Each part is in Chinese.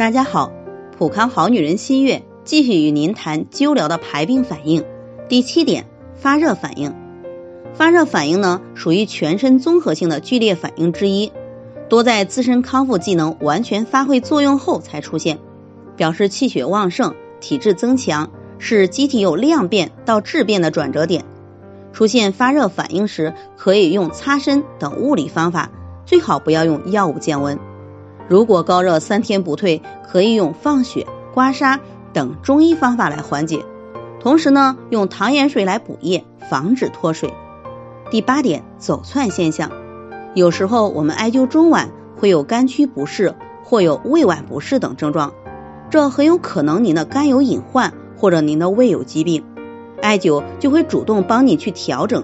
大家好，普康好女人新月继续与您谈灸疗的排病反应。第七点，发热反应。发热反应呢，属于全身综合性的剧烈反应之一，多在自身康复技能完全发挥作用后才出现，表示气血旺盛、体质增强，是机体有量变到质变的转折点。出现发热反应时，可以用擦身等物理方法，最好不要用药物降温。如果高热三天不退，可以用放血、刮痧等中医方法来缓解。同时呢，用糖盐水来补液，防止脱水。第八点，走窜现象。有时候我们艾灸中脘会有肝区不适或有胃脘不适等症状，这很有可能您的肝有隐患或者您的胃有疾病，艾灸就会主动帮你去调整，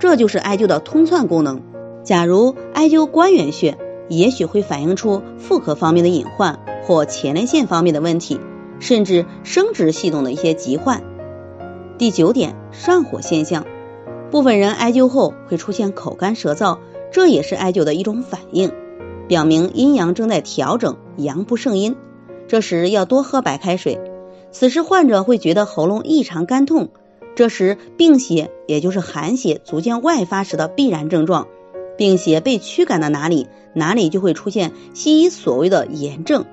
这就是艾灸的通窜功能。假如艾灸关元穴。也许会反映出妇科方面的隐患或前列腺方面的问题，甚至生殖系统的一些疾患。第九点，上火现象，部分人艾灸后会出现口干舌燥，这也是艾灸的一种反应，表明阴阳正在调整，阳不胜阴。这时要多喝白开水。此时患者会觉得喉咙异常干痛，这时病邪也就是寒邪逐渐外发时的必然症状。病邪被驱赶到哪里，哪里就会出现西医所谓的炎症。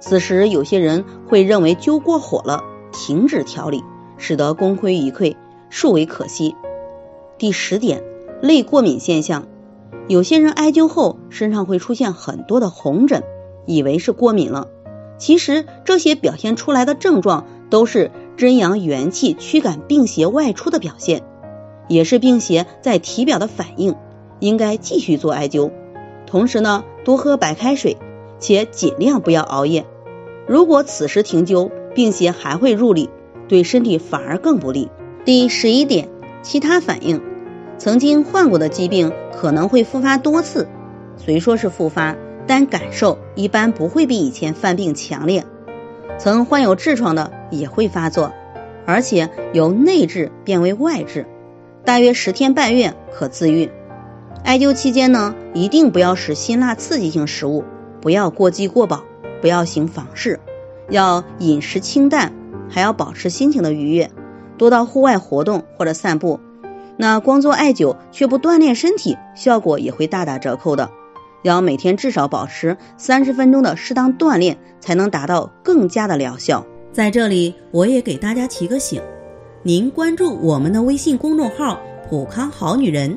此时有些人会认为灸过火了，停止调理，使得功亏一篑，殊为可惜。第十点，类过敏现象，有些人艾灸后身上会出现很多的红疹，以为是过敏了，其实这些表现出来的症状都是真阳元气驱赶病邪外出的表现，也是病邪在体表的反应。应该继续做艾灸，同时呢，多喝白开水，且尽量不要熬夜。如果此时停灸，病邪还会入里，对身体反而更不利。第十一点，其他反应，曾经患过的疾病可能会复发多次，虽说是复发，但感受一般不会比以前犯病强烈。曾患有痔疮的也会发作，而且由内痔变为外痔，大约十天半月可自愈。艾灸期间呢，一定不要食辛辣刺激性食物，不要过饥过饱，不要行房事，要饮食清淡，还要保持心情的愉悦，多到户外活动或者散步。那光做艾灸却不锻炼身体，效果也会大打折扣的。要每天至少保持三十分钟的适当锻炼，才能达到更加的疗效。在这里，我也给大家提个醒，您关注我们的微信公众号“普康好女人”。